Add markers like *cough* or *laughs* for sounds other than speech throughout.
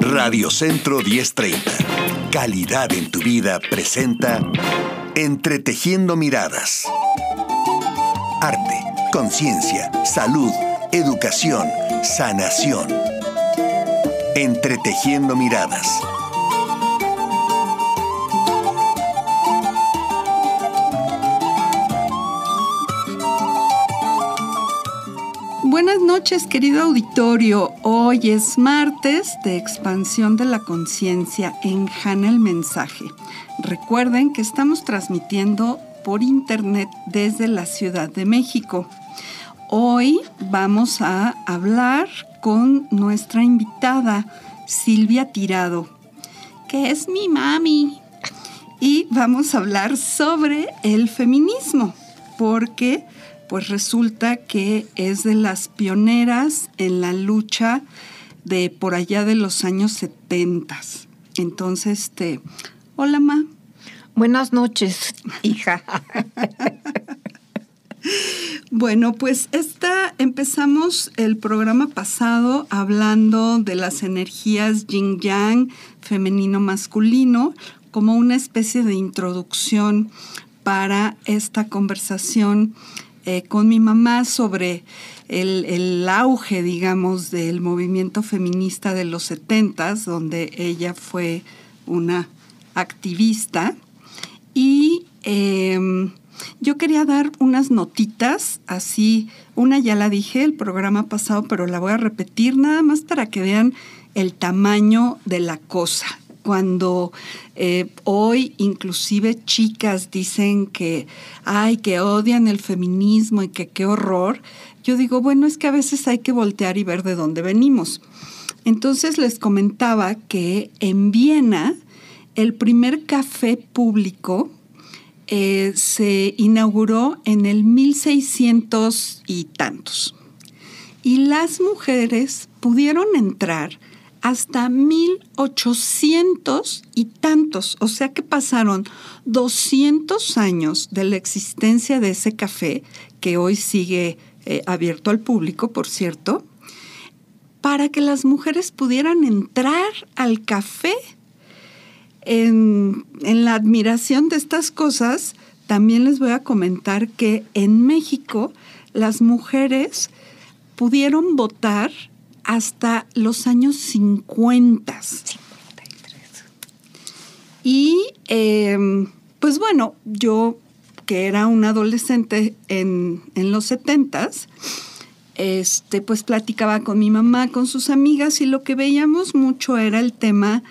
Radio Centro 1030. Calidad en tu vida presenta Entretejiendo Miradas. Arte, conciencia, salud, educación, sanación. Entretejiendo Miradas. Buenas noches, querido auditorio. Hoy es martes de expansión de la conciencia en Jana el Mensaje. Recuerden que estamos transmitiendo por internet desde la Ciudad de México. Hoy vamos a hablar con nuestra invitada Silvia Tirado, que es mi mami. Y vamos a hablar sobre el feminismo, porque pues resulta que es de las pioneras en la lucha de por allá de los años 70. Entonces, este, hola, ma. Buenas noches, *laughs* hija. Bueno, pues esta empezamos el programa pasado hablando de las energías yin yang, femenino masculino, como una especie de introducción para esta conversación eh, con mi mamá sobre el, el, auge, digamos, del movimiento feminista de los setentas, donde ella fue una activista. Y em, yo quería dar unas notitas, así, una ya la dije el programa pasado, pero la voy a repetir nada más para que vean el tamaño de la cosa cuando eh, hoy inclusive chicas dicen que, ay, que odian el feminismo y que qué horror, yo digo, bueno, es que a veces hay que voltear y ver de dónde venimos. Entonces les comentaba que en Viena el primer café público eh, se inauguró en el 1600 y tantos. Y las mujeres pudieron entrar hasta 1800 y tantos, o sea que pasaron 200 años de la existencia de ese café, que hoy sigue eh, abierto al público, por cierto, para que las mujeres pudieran entrar al café. En, en la admiración de estas cosas, también les voy a comentar que en México las mujeres pudieron votar hasta los años 50. Y em, pues bueno, yo que era un adolescente en, los 70 este, pues platicaba con mi mamá, con sus amigas y lo que veíamos mucho era el tema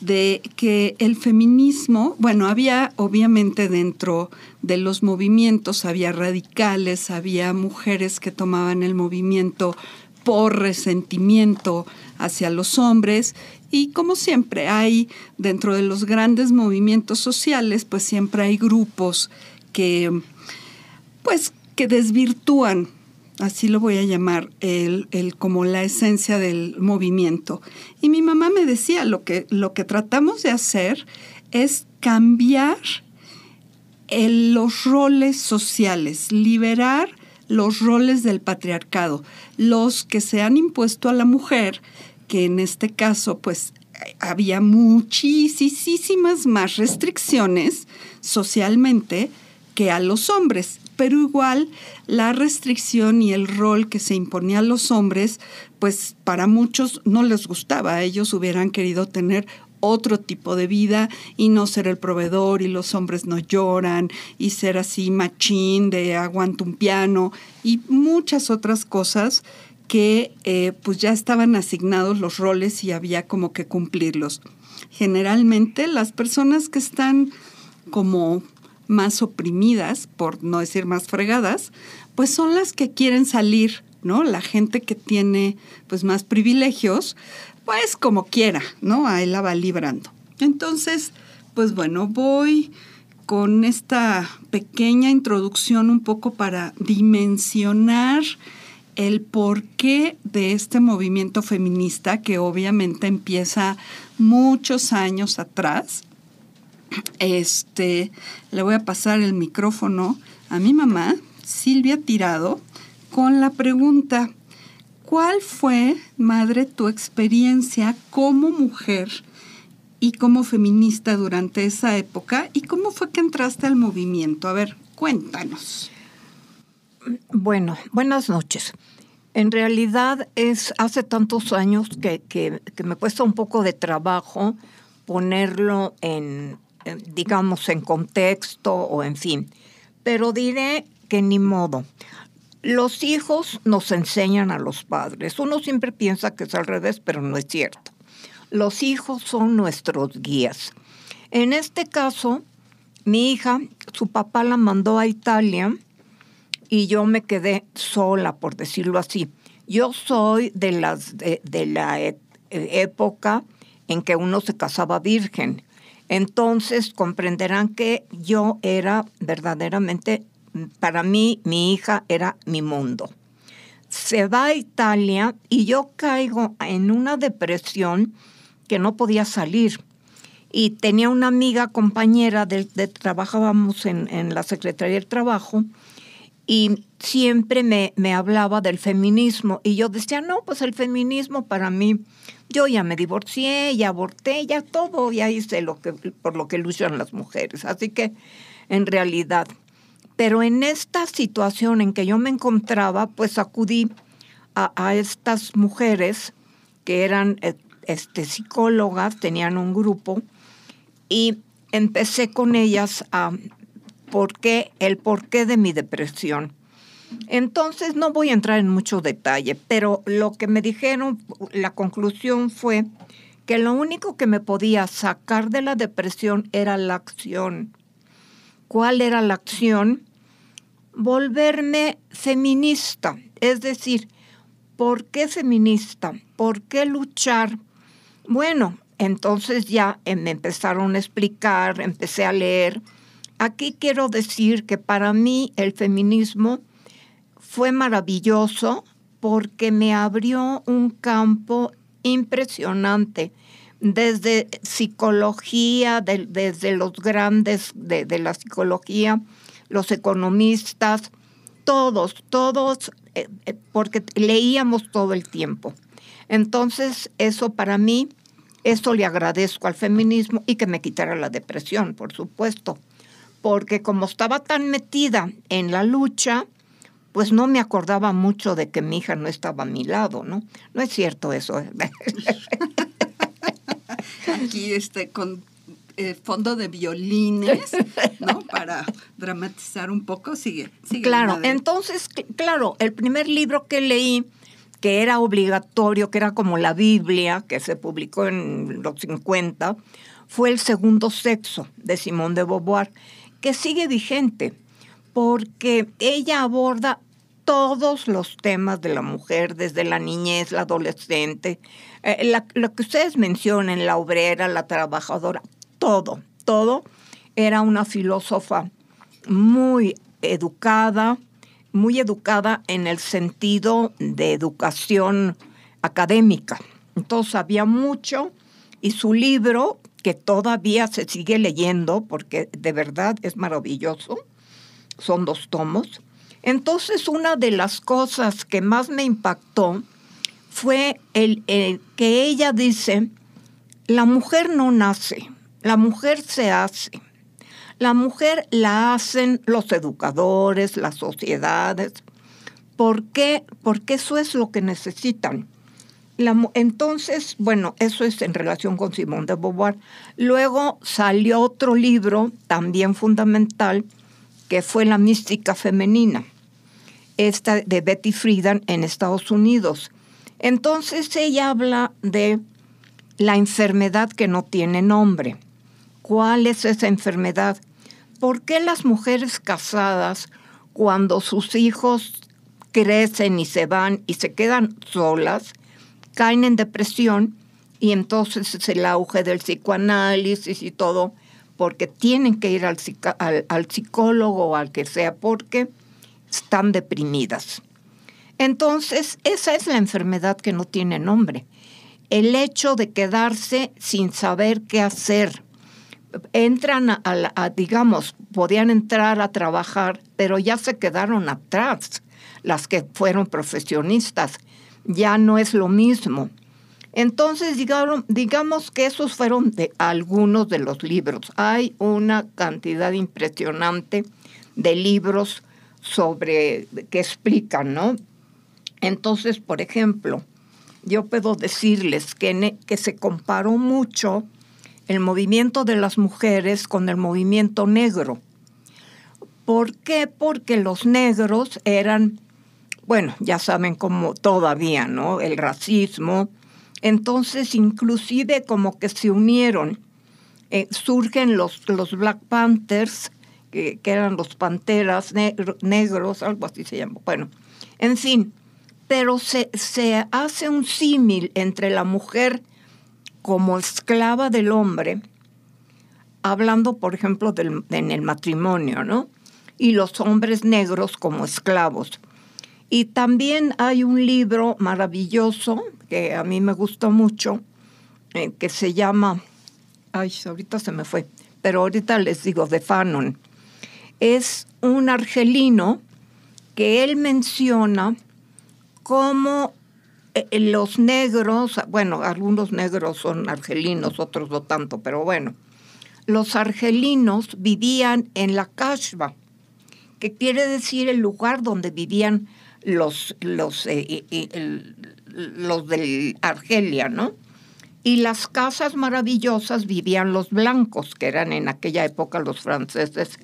de que el feminismo, bueno, había obviamente dentro de los movimientos, había radicales, había mujeres que tomaban el movimiento por resentimiento hacia los hombres y como siempre hay dentro de los grandes movimientos sociales, pues siempre hay grupos que pues que desvirtúan, así lo voy a llamar, el, como la esencia del movimiento. Y mi mamá me decía, lo que, lo que tratamos de hacer es cambiar los roles sociales, liberar los roles del patriarcado, los que se han impuesto a la mujer, que en este caso pues había muchísimas más restricciones socialmente que a los hombres, pero igual la restricción y el rol que se imponía a los hombres, pues para muchos no les gustaba, ellos hubieran querido tener otro tipo de vida y no ser el proveedor y los hombres no lloran y ser así machín de aguanto un piano y muchas otras cosas que eh, pues ya estaban asignados los roles y había como que cumplirlos. Generalmente las personas que están como más oprimidas, por no decir más fregadas, pues son las que quieren salir, ¿no? La gente que tiene pues más privilegios, pues como quiera, ¿no? Ahí la va librando. Entonces, pues bueno, voy con esta pequeña introducción un poco para dimensionar el porqué de este movimiento feminista que obviamente empieza muchos años atrás. Este, le voy a pasar el micrófono a mi mamá, Silvia Tirado, con la pregunta, ¿Cuál fue, madre, tu experiencia como mujer y como feminista durante esa época? ¿Y cómo fue que entraste al movimiento? A ver, cuéntanos. Bueno, buenas noches. En realidad es hace tantos años que, me cuesta un poco de trabajo ponerlo en, digamos, en contexto o en fin. Pero diré que ni modo. Los hijos nos enseñan a los padres. Uno siempre piensa que es al revés, pero no es cierto. Los hijos son nuestros guías. En este caso, mi hija, su papá la mandó a Italia y yo me quedé sola, por decirlo así. Yo soy de, las, de, la e, época en que uno se casaba virgen. Entonces comprenderán que yo era verdaderamente, para mí, mi hija era mi mundo. Se va a Italia y yo caigo en una depresión que no podía salir. Y tenía una amiga, compañera, de, trabajábamos en, en la Secretaría del Trabajo, y siempre me, me, hablaba del feminismo y yo decía, no, pues el feminismo para mí, yo ya me divorcié, ya aborté, ya todo, ya hice lo que, por lo que luchan las mujeres. Así que, en realidad, pero en esta situación en que yo me encontraba, pues acudí a, estas mujeres que eran eh, este, psicólogas, tenían un grupo, y empecé con ellas a por qué, el porqué de mi depresión. Entonces no voy a entrar en mucho detalle, pero lo que me dijeron, la conclusión fue que lo único que me podía sacar de la depresión era la acción. ¿Cuál era la acción? Volverme feminista, es decir, ¿por qué feminista? ¿Por qué luchar? Bueno, entonces ya me empezaron a explicar, empecé a leer, Aquí quiero decir que para mí el feminismo fue maravilloso porque me abrió un campo impresionante desde psicología, desde los grandes de, la psicología, los economistas, todos, todos, eh, eh, porque leíamos todo el tiempo. Entonces, eso para mí, eso le agradezco al feminismo y que me quitara la depresión, por supuesto porque como estaba tan metida en la lucha, pues no me acordaba mucho de que mi hija no estaba a mi lado, ¿no? No es cierto eso. *laughs* Aquí este con eh, fondo de violines, ¿no? *laughs* Para dramatizar un poco, sigue. sigue claro, entonces, claro, el primer libro que leí, que era obligatorio, que era como la Biblia, que se publicó en los 50, fue El Segundo Sexo, de Simón de Beauvoir que sigue vigente, porque ella aborda todos los temas de la mujer, desde la niñez, la adolescente, eh, lo que ustedes mencionan, la obrera, la trabajadora, todo, todo. Era una filósofa muy educada, muy educada en el sentido de educación académica. Entonces sabía mucho y su libro que todavía se sigue leyendo porque de verdad es maravilloso. Son dos tomos. Entonces, una de las cosas que más me impactó fue el, que ella dice, la mujer no nace, la mujer se hace. La mujer la hacen los educadores, las sociedades. ¿Por qué? Porque eso es lo que necesitan entonces, bueno, eso es en relación con Simón de Beauvoir. Luego salió otro libro también fundamental, que fue La mística femenina, esta de Betty Friedan en Estados Unidos. Entonces ella habla de la enfermedad que no tiene nombre. ¿Cuál es esa enfermedad? ¿Por qué las mujeres casadas, cuando sus hijos crecen y se van y se quedan solas, caen en depresión y entonces es el auge del psicoanálisis y todo, porque tienen que ir al, al, psicólogo o al que sea, porque están deprimidas. Entonces, esa es la enfermedad que no tiene nombre. El hecho de quedarse sin saber qué hacer. Entran a, digamos, podían entrar a trabajar, pero ya se quedaron atrás las que fueron profesionistas ya no es lo mismo. Entonces, digamos, que esos fueron de algunos de los libros. Hay una cantidad impresionante de libros sobre que explican, ¿no? Entonces, por ejemplo, yo puedo decirles que, que se comparó mucho el movimiento de las mujeres con el movimiento negro. ¿Por qué? Porque los negros eran, bueno, ya saben cómo todavía, ¿no? El racismo. Entonces, inclusive como que se unieron. Eh, surgen los, los Black Panthers, que, eran los panteras negros, algo así se llama. Bueno, en fin, pero se, hace un símil entre la mujer como esclava del hombre, hablando, por ejemplo, del, en el matrimonio, ¿no? Y los hombres negros como esclavos. Y también hay un libro maravilloso que a mí me gustó mucho, eh, que se llama, ay, ahorita se me fue, pero ahorita les digo, de Fanon. Es un argelino que él menciona cómo eh, los negros, bueno, algunos negros son argelinos, otros no tanto, pero bueno, los argelinos vivían en la Kashba, que quiere decir el lugar donde vivían los, los, eh, los de Argelia, ¿no? Y las casas maravillosas vivían los blancos, que eran en aquella época los franceses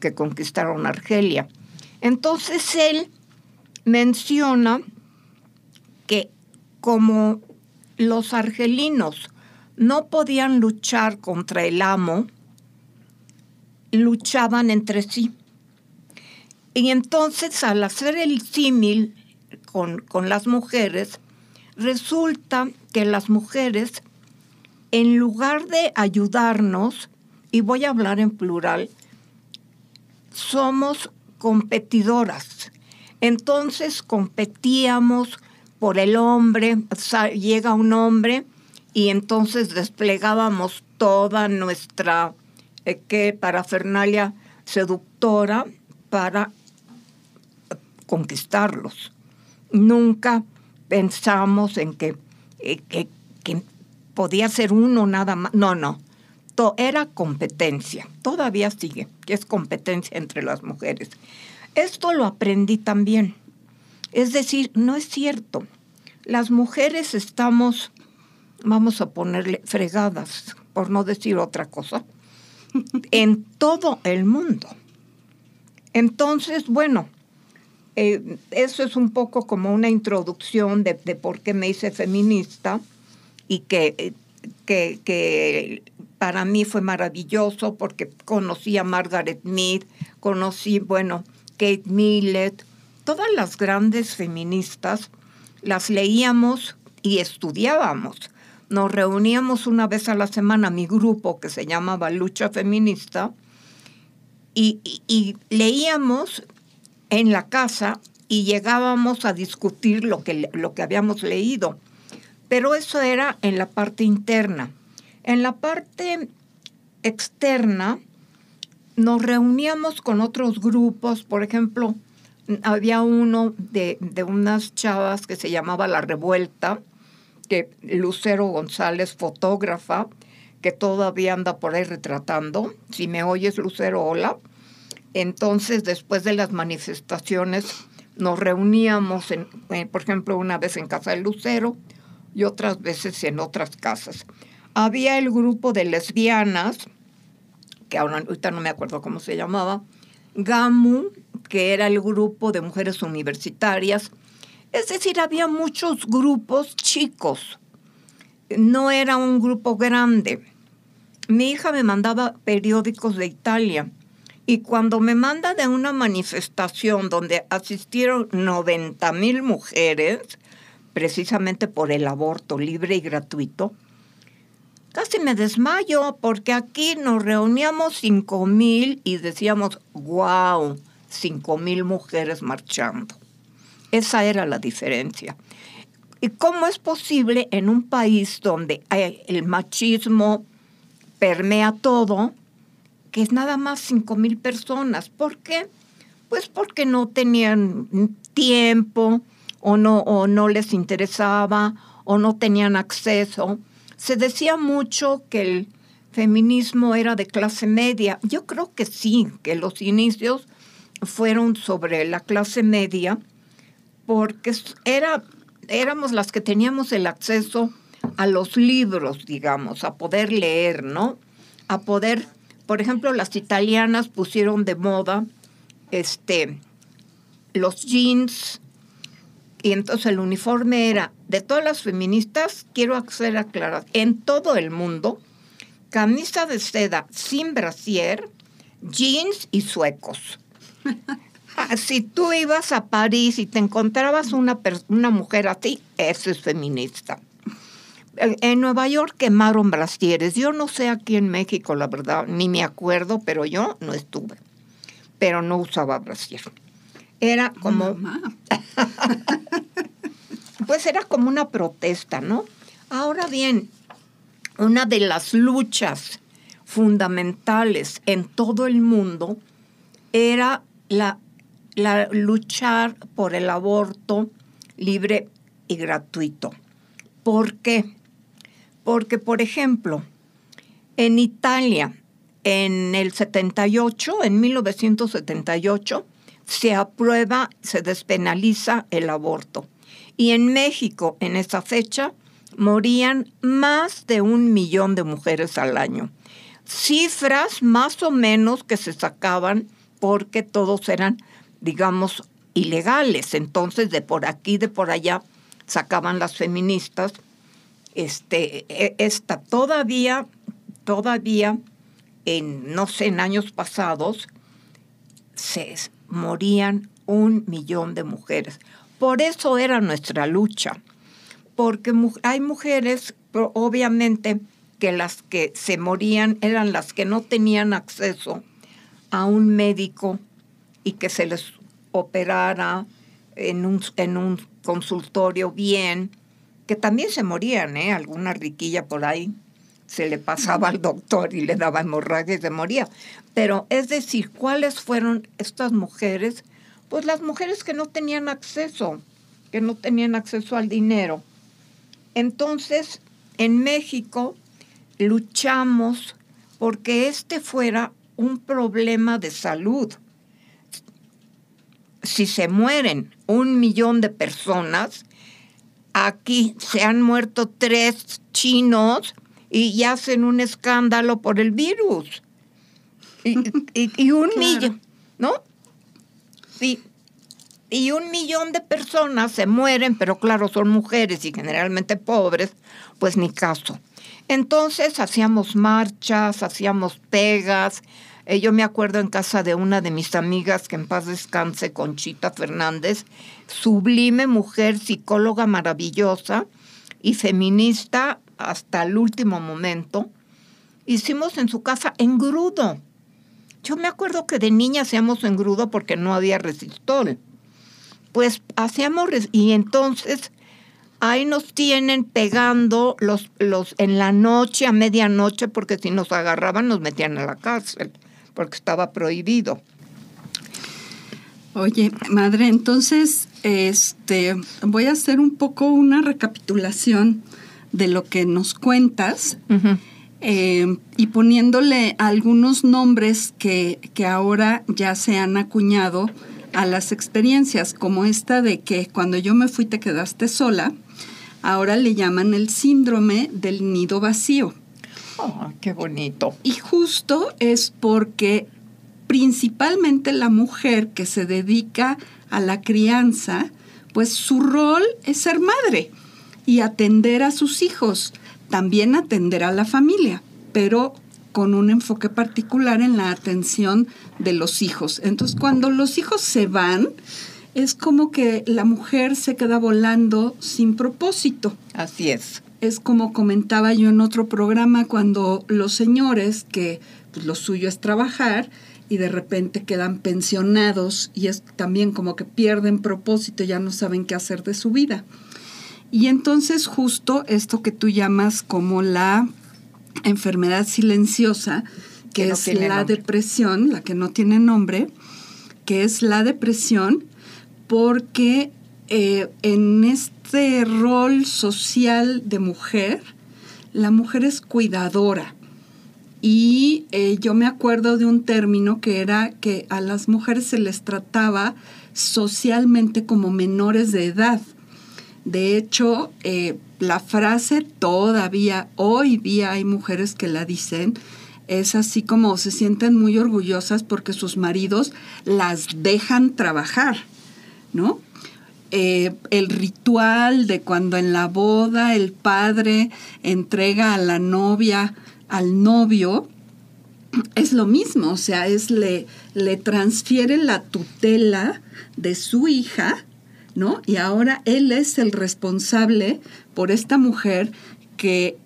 que conquistaron Argelia. Entonces él menciona que como los argelinos no podían luchar contra el amo, luchaban entre sí. Y entonces al hacer el símil con, con, las mujeres, resulta que las mujeres, en lugar de ayudarnos, y voy a hablar en plural, somos competidoras. Entonces competíamos por el hombre, llega un hombre y entonces desplegábamos toda nuestra eh, parafernalia seductora para conquistarlos. Nunca pensamos en que, eh, que, que podía ser uno nada más. No, no. era competencia. Todavía sigue, que es competencia entre las mujeres. Esto lo aprendí también es decir, no es cierto. Las mujeres estamos, vamos a ponerle fregadas, por no decir otra cosa, *laughs* en todo el mundo. Entonces, bueno, eh, eso es un poco como una introducción de, por qué me hice feminista y que, que, que, para mí fue maravilloso porque conocí a Margaret Mead, conocí, bueno, Kate Millett, todas las grandes feministas las leíamos y estudiábamos. Nos reuníamos una vez a la semana, mi grupo que se llamaba Lucha Feminista, y, leíamos en la casa y llegábamos a discutir lo que, lo que habíamos leído. Pero eso era en la parte interna. En la parte externa nos reuníamos con otros grupos, por ejemplo, había uno de, unas chavas que se llamaba La Revuelta, que Lucero González, fotógrafa, que todavía anda por ahí retratando. Si me oyes, Lucero, hola. Entonces, después de las manifestaciones, nos reuníamos, en, eh, por ejemplo, una vez en casa de Lucero y otras veces en otras casas. Había el grupo de lesbianas, que ahorita no me acuerdo cómo se llamaba, GAMU, que era el grupo de mujeres universitarias. Es decir, había muchos grupos chicos. No era un grupo grande. Mi hija me mandaba periódicos de Italia y cuando me manda de una manifestación donde asistieron 90 mil mujeres, precisamente por el aborto libre y gratuito, casi me desmayo porque aquí nos reuníamos cinco mil y decíamos, wow, cinco mil mujeres marchando. Esa era la diferencia. ¿Y cómo es posible en un país donde el machismo permea todo, que es nada más cinco mil personas? ¿Por qué? Pues porque no tenían tiempo o no, o no les interesaba o no tenían acceso. Se decía mucho que el feminismo era de clase media. Yo creo que sí, que los inicios fueron sobre la clase media, porque era, éramos las que teníamos el acceso a los libros, digamos, a poder leer, ¿no? A poder, por ejemplo, las italianas pusieron de moda este, los jeans, y entonces el uniforme era de todas las feministas, quiero hacer aclarar, en todo el mundo, camisa de seda sin brasier, jeans y suecos. *laughs* Si tú ibas a París y te encontrabas una, una mujer así, eso es feminista. En Nueva York quemaron brasieres. Yo no sé aquí en México, la verdad, ni me acuerdo, pero yo no estuve. Pero no usaba brasier. Era como... *laughs* pues era como una protesta, ¿no? Ahora bien, una de las luchas fundamentales en todo el mundo era la, la luchar por el aborto libre y gratuito. ¿Por qué? Porque, por ejemplo, en Italia, en el 78, en 1978, se aprueba, se despenaliza el aborto. Y en México, en esa fecha, morían más de un millón de mujeres al año. Cifras más o menos que se sacaban porque todos eran, digamos, ilegales. Entonces, de por aquí, de por allá, sacaban las feministas. Este, e, esta todavía, todavía, en, no sé, en años pasados, se morían un millón de mujeres. Por eso era nuestra lucha, porque hay mujeres, obviamente, que las que se morían eran las que no tenían acceso a un médico y que se les operara en un, en un consultorio bien, que también se morían, ¿eh? Alguna riquilla por ahí se le pasaba al doctor y le daba hemorragia y se moría. Pero es decir, ¿cuáles fueron estas mujeres? Pues las mujeres que no tenían acceso, que no tenían acceso al dinero. Entonces, en México luchamos porque este fuera un problema de salud. Si se mueren un millón de personas, aquí se han muerto tres chinos y, hacen un escándalo por el virus. Y, un millón, ¿no? Sí. Y un millón de personas se mueren, pero claro, son mujeres y generalmente pobres, pues ni caso. Entonces hacíamos marchas, hacíamos pegas, eh, yo me acuerdo en casa de una de mis amigas, que en paz descanse, Conchita Fernández, sublime mujer, psicóloga maravillosa y feminista hasta el último momento. Hicimos en su casa engrudo. Yo me acuerdo que de niña hacíamos engrudo porque no había resistor. Pues hacíamos, y entonces ahí nos tienen pegando los, los en la noche, a medianoche, porque si nos agarraban nos metían a la cárcel porque estaba prohibido. Oye, madre, entonces este, voy a hacer un poco una recapitulación de lo que nos cuentas eh, y poniéndole algunos nombres que, que ahora ya se han acuñado a las experiencias, como esta de que cuando yo me fui te quedaste sola, ahora le llaman el síndrome del nido vacío. Oh, qué bonito. Y justo es porque principalmente la mujer que se dedica a la crianza, pues su rol es ser madre y atender a sus hijos, también atender a la familia, pero con un enfoque particular en la atención de los hijos. Entonces, cuando los hijos se van, es como que la mujer se queda volando sin propósito. Así es es como comentaba yo en otro programa, cuando los señores, que pues, lo suyo es trabajar, y de repente quedan pensionados y es también como que pierden propósito, ya no saben qué hacer de su vida. Y entonces justo esto que tú llamas como la enfermedad silenciosa, que, es la depresión, la que no tiene nombre, que es la depresión porque eh, en este rol social de mujer, la mujer es cuidadora. Y eh, yo me acuerdo de un término que era que a las mujeres se les trataba socialmente como menores de edad. De hecho, eh, la frase todavía, hoy día hay mujeres que la dicen, es así como se sienten muy orgullosas porque sus maridos las dejan trabajar, ¿no? Eh, el ritual de cuando en la boda el padre entrega a la novia al novio, es lo mismo, o sea, es le, le transfiere la tutela de su hija, ¿no? Y ahora él es el responsable por esta mujer que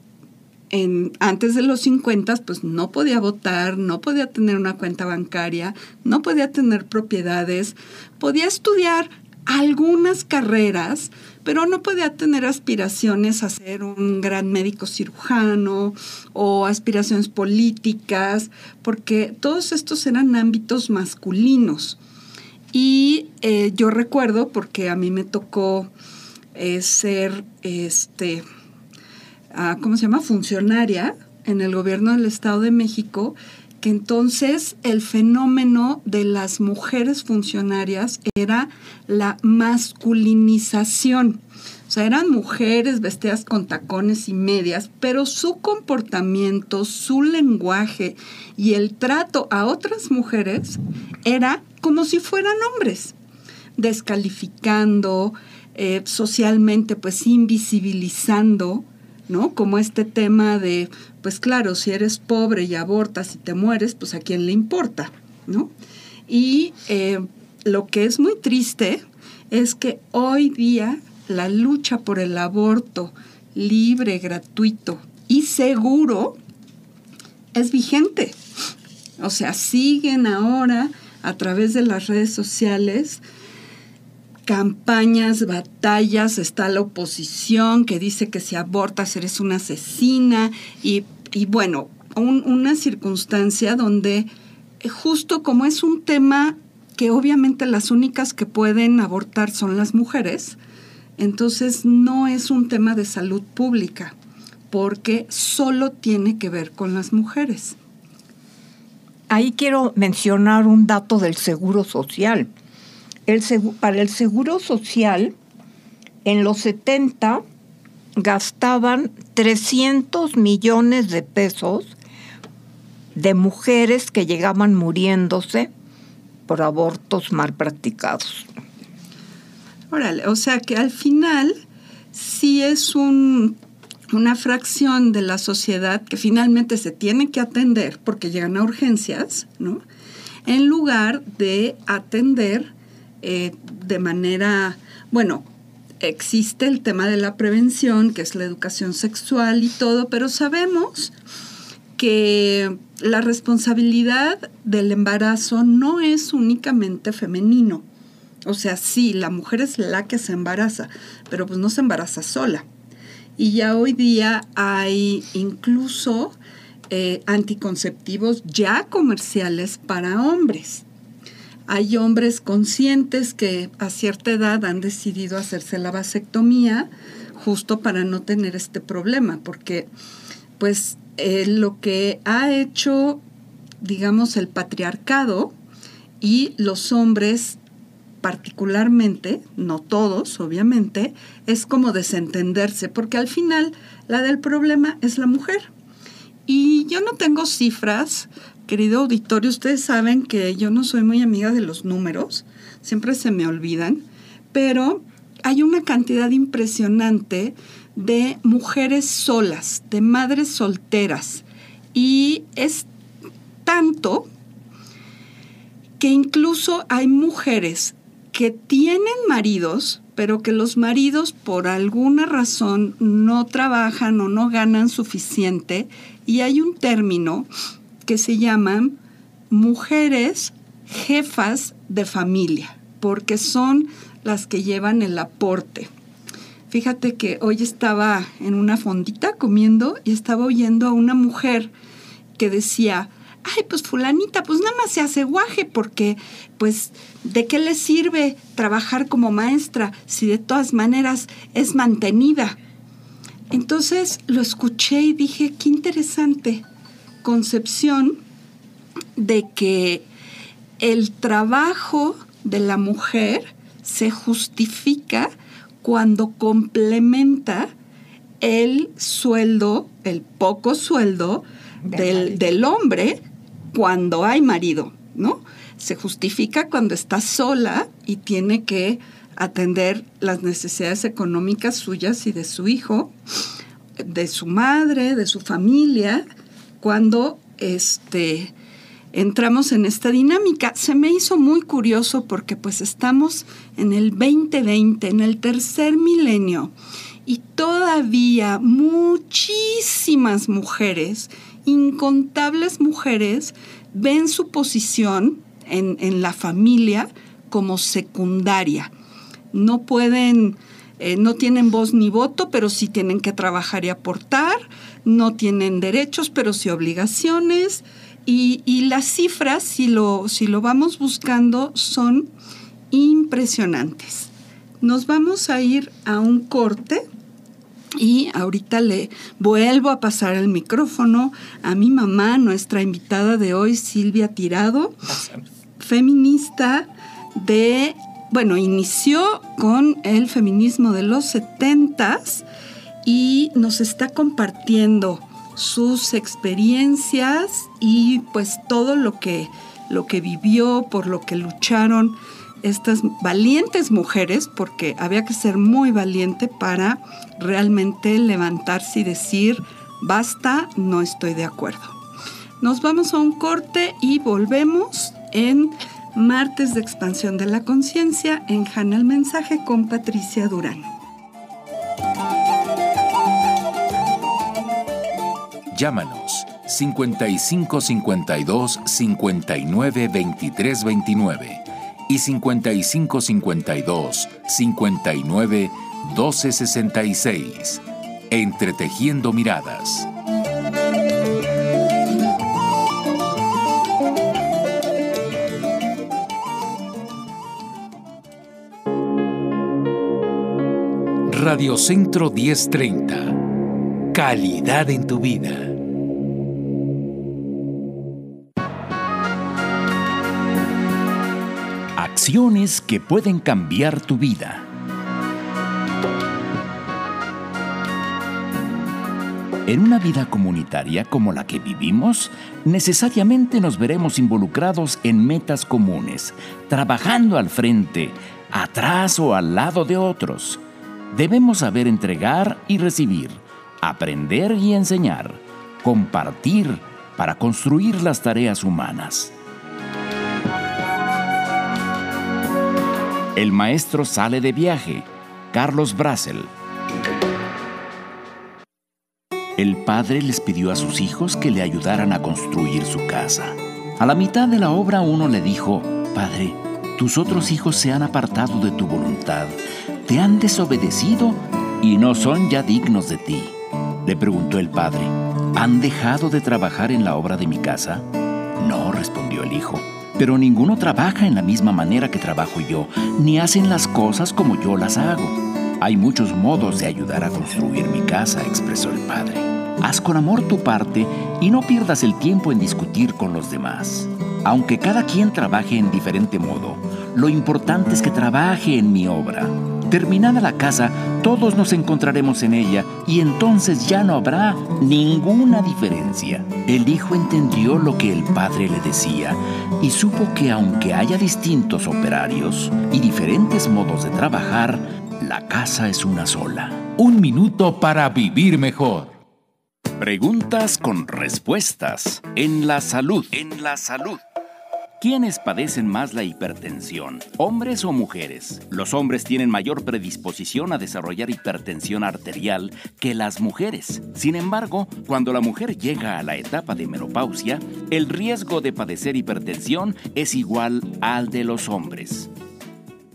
antes de los 50 pues no podía votar, no podía tener una cuenta bancaria, no podía tener propiedades, podía estudiar algunas carreras, pero no podía tener aspiraciones a ser un gran médico cirujano o aspiraciones políticas, porque todos estos eran ámbitos masculinos. Y eh, yo recuerdo, porque a mí me tocó eh, ser, este, ¿cómo se llama?, funcionaria en el gobierno del Estado de México, que entonces el fenómeno de las mujeres funcionarias era la masculinización. O sea, eran mujeres vestidas con tacones y medias, pero su comportamiento, su lenguaje y el trato a otras mujeres era como si fueran hombres, descalificando, eh, socialmente pues invisibilizando ¿no? Como este tema de, pues claro, si eres pobre y abortas y te mueres, pues a quién le importa, ¿no? Y eh, lo que es muy triste es que hoy día la lucha por el aborto libre, gratuito y seguro es vigente. O sea, siguen ahora a través de las redes sociales campañas, batallas, está la oposición que dice que si abortas eres una asesina y, bueno, una circunstancia donde eh, justo como es un tema que obviamente las únicas que pueden abortar son las mujeres, entonces no es un tema de salud pública, porque solo tiene que ver con las mujeres. Ahí quiero mencionar un dato del Seguro Social para el Seguro Social, en los 70 gastaban 300 millones de pesos de mujeres que llegaban muriéndose por abortos mal practicados. Órale, o sea que al final sí es un, una fracción de la sociedad que finalmente se tiene que atender porque llegan a urgencias, ¿no? En lugar de atender eh, de manera, bueno, existe el tema de la prevención, que es la educación sexual y todo, pero sabemos que la responsabilidad del embarazo no es únicamente femenino. O sea, sí, la mujer es la que se embaraza, pero pues no se embaraza sola. Y ya hoy día hay incluso eh, anticonceptivos ya comerciales para hombres. Hay hombres conscientes que a cierta edad han decidido hacerse la vasectomía justo para no tener este problema, porque pues eh, lo que ha hecho, digamos, el patriarcado y los hombres particularmente, no todos, obviamente, es como desentenderse, porque al final la del problema es la mujer. Y yo no tengo cifras, Querido auditorio, ustedes saben que yo no soy muy amiga de los números, siempre se me olvidan, pero hay una cantidad impresionante de mujeres solas, de madres solteras, y es tanto que incluso hay mujeres que tienen maridos, pero que los maridos por alguna razón no trabajan o no ganan suficiente, y hay un término que se llaman mujeres jefas de familia, porque son las que llevan el aporte. Fíjate que hoy estaba en una fondita comiendo y estaba oyendo a una mujer que decía, ay, pues fulanita, pues nada más se hace guaje porque, pues, ¿de qué le sirve trabajar como maestra si de todas maneras es mantenida? Entonces lo escuché y dije, qué interesante concepción de que el trabajo de la mujer se justifica cuando complementa el sueldo, el poco sueldo del, del, hombre cuando hay marido, ¿no? Se justifica cuando está sola y tiene que atender las necesidades económicas suyas y de su hijo, de su madre, de su familia, cuando este, entramos en esta dinámica. Se me hizo muy curioso porque pues estamos en el 2020, en el tercer milenio, y todavía muchísimas mujeres, incontables mujeres, ven su posición en, en la familia como secundaria no pueden, eh, no tienen voz ni voto, pero sí tienen que trabajar y aportar, no tienen derechos, pero sí obligaciones. Y, las cifras, si lo, si lo vamos buscando, son impresionantes. Nos vamos a ir a un corte y ahorita le vuelvo a pasar el micrófono a mi mamá, nuestra invitada de hoy, Silvia Tirado, feminista de bueno, inició con el feminismo de los setentas y nos está compartiendo sus experiencias y pues todo lo que, lo que vivió, por lo que lucharon estas valientes mujeres, porque había que ser muy valiente para realmente levantarse y decir, basta, no estoy de acuerdo. Nos vamos a un corte y volvemos en martes de expansión de la conciencia en Jana el Mensaje con Patricia Durán. Llámanos 5552 59 23 29 y 5552 59 12 66. Entretejiendo miradas. Radio Centro 1030. Calidad en tu vida. Acciones que pueden cambiar tu vida. En una vida comunitaria como la que vivimos, necesariamente nos veremos involucrados en metas comunes, trabajando al frente, atrás o al lado de otros Debemos saber entregar y recibir, aprender y enseñar, compartir para construir las tareas humanas. El maestro sale de viaje. Carlos Brassel. El padre les pidió a sus hijos que le ayudaran a construir su casa. A la mitad de la obra uno le dijo, Padre, tus otros hijos se han apartado de tu voluntad te han desobedecido y no son ya dignos de ti. Le preguntó el padre, ¿han dejado de trabajar en la obra de mi casa? No, respondió el hijo, pero ninguno trabaja en la misma manera que trabajo yo, ni hacen las cosas como yo las hago. Hay muchos modos de ayudar a construir mi casa, expresó el padre. Haz con amor tu parte y no pierdas el tiempo en discutir con los demás. Aunque cada quien trabaje en diferente modo, lo importante es que trabaje en mi obra. Terminada la casa, todos nos encontraremos en ella y entonces ya no habrá ninguna diferencia. El hijo entendió lo que el padre le decía y supo que aunque haya distintos operarios y diferentes modos de trabajar, la casa es una sola. Un minuto para vivir mejor. Preguntas con respuestas. En la salud. En la salud. ¿Quiénes padecen más la hipertensión? ¿Hombres o mujeres? Los hombres tienen mayor predisposición a desarrollar hipertensión arterial que las mujeres. Sin embargo, cuando la mujer llega a la etapa de menopausia, el riesgo de padecer hipertensión es igual al de los hombres.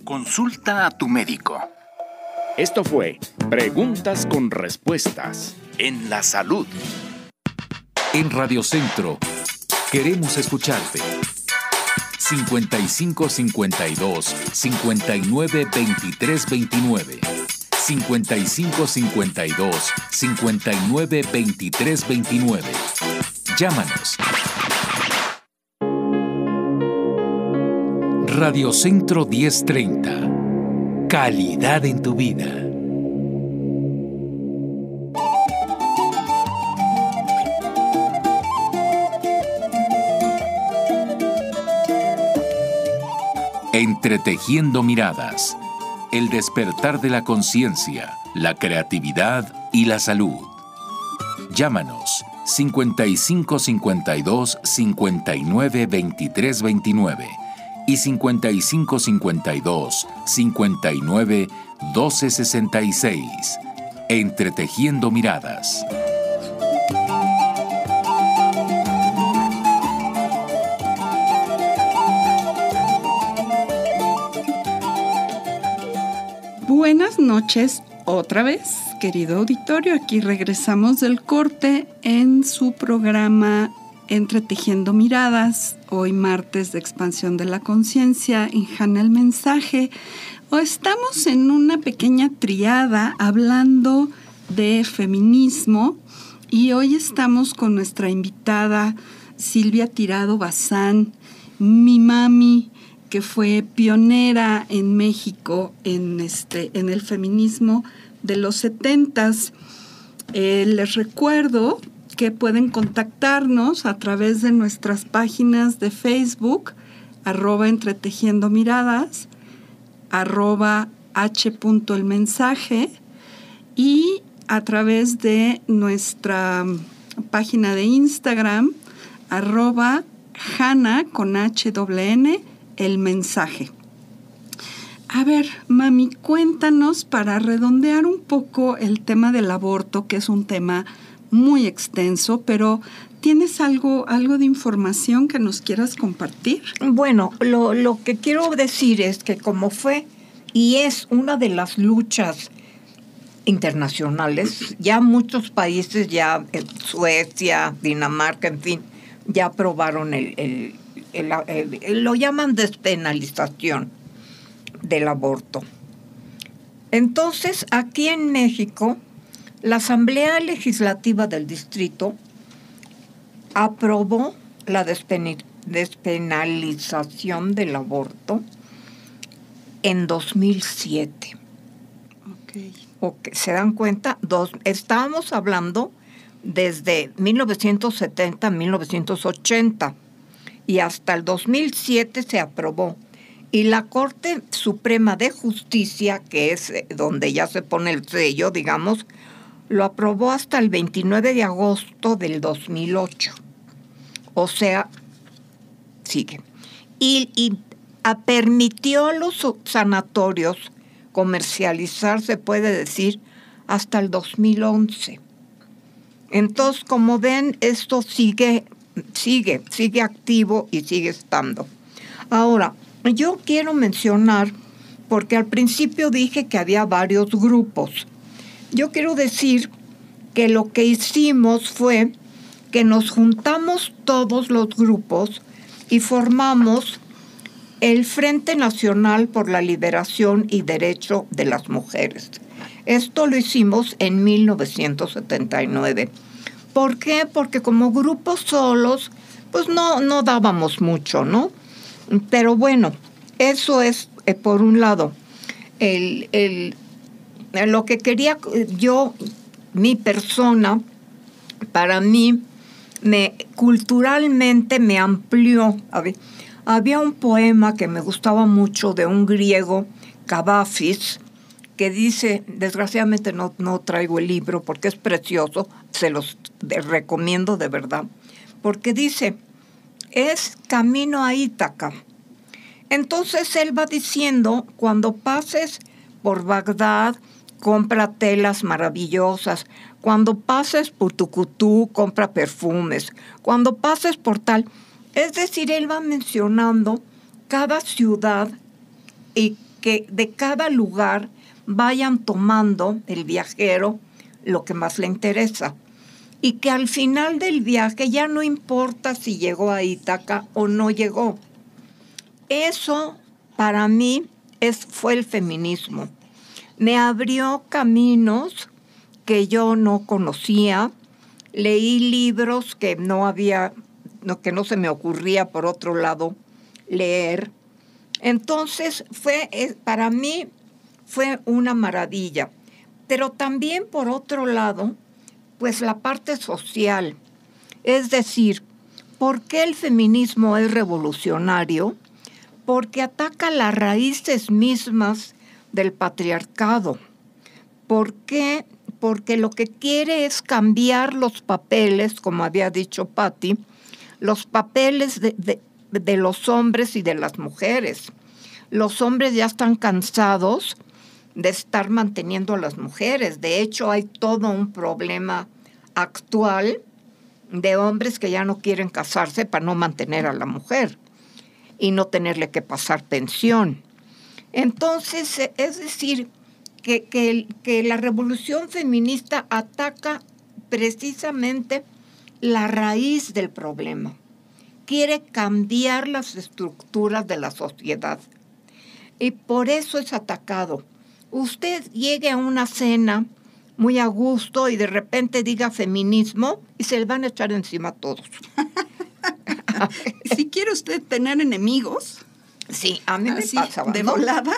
Consulta a tu médico. Esto fue Preguntas con Respuestas en la Salud. En Radio Centro Queremos escucharte. 55 52 59 23 29. 55 52 59 23 29. Llámanos. Radio Centro 1030. Calidad en tu vida. Entretejiendo miradas. El despertar de la conciencia, la creatividad y la salud. Llámanos 55 52 59 23 29 y 55 52 59 12 66. Entretejiendo miradas. Noches otra vez, querido auditorio. Aquí regresamos del corte en su programa Entretejiendo Miradas, hoy martes de expansión de la conciencia en Hanna el Mensaje. O estamos en una pequeña triada hablando de feminismo y hoy estamos con nuestra invitada Silvia Tirado Bazán, mi mami, que fue pionera en México en, este, en el feminismo de los setentas. Eh, les recuerdo que pueden contactarnos a través de nuestras páginas de Facebook, arroba entretejiendo miradas, arroba h. el mensaje y a través de nuestra página de Instagram, arroba Hanna con H el mensaje. A ver, mami, cuéntanos para redondear un poco el tema del aborto, que es un tema muy extenso, pero ¿tienes algo, algo de información que nos quieras compartir? Bueno, lo, lo que quiero decir es que como fue y es una de las luchas internacionales, ya muchos países, ya eh, Suecia, Dinamarca, en fin, ya aprobaron el, lo llaman despenalización del aborto. Entonces, aquí en México, la Asamblea Legislativa del Distrito aprobó la despenalización del aborto en 2007. Okay. ¿Se dan cuenta? Dos, estábamos hablando desde 1970 a 1980 y hasta el 2007 se aprobó. Y la Corte Suprema de Justicia, que es eh, donde ya se pone el sello, digamos, lo aprobó hasta el 29 de agosto del 2008. O sea, sigue. Y, y permitió a los sanatorios comercializar, se puede decir, hasta el 2011. Entonces, como ven, esto sigue sigue, sigue activo y sigue estando. Ahora, yo quiero mencionar, porque al principio dije que había varios grupos, yo quiero decir que lo que hicimos fue que nos juntamos todos los grupos y formamos el Frente Nacional por la Liberación y Derecho de las Mujeres. Esto lo hicimos en 1979. ¿Por qué? Porque como grupos solos, pues no, no dábamos mucho, ¿no? Pero bueno, eso es eh, por un lado. El, el, lo que quería yo, mi persona, para mí, me culturalmente me amplió. Había un poema que me gustaba mucho de un griego, Cavafis, que dice, desgraciadamente no, no traigo el libro porque es precioso, se los recomiendo de verdad, porque dice, es camino a Ítaca. Entonces él va diciendo, cuando pases por Bagdad, compra telas maravillosas. Cuando pases por Tucutú, compra perfumes. Cuando pases por tal. Es decir, él va mencionando cada ciudad y que de cada lugar vayan tomando el viajero lo que más le interesa. y que al final del viaje ya no importa si llegó a Ítaca o no llegó. Eso para mí es, fue el feminismo. Me abrió caminos que yo no conocía, leí libros que no había, que no se me ocurría por otro lado leer. Entonces fue, eh, para mí fue una maravilla. Pero también por otro lado, pues la parte social. Es decir, ¿por qué el feminismo es revolucionario? Porque ataca las raíces mismas del patriarcado. ¿Por qué? Porque lo que quiere es cambiar los papeles, como había dicho Patti, los papeles de, de los hombres y de las mujeres. Los hombres ya están cansados de estar manteniendo a las mujeres. De hecho, hay todo un problema actual de hombres que ya no quieren casarse para no mantener a la mujer y no tenerle que pasar pensión. Entonces, e, es decir, que, que la revolución feminista ataca precisamente la raíz del problema. Quiere cambiar las estructuras de la sociedad. Y por eso es atacado usted llegue a una cena muy a gusto y de repente diga feminismo y se le van a echar encima a todos. *laughs* si quiere usted tener enemigos. Sí, a mí me pasa. De volada.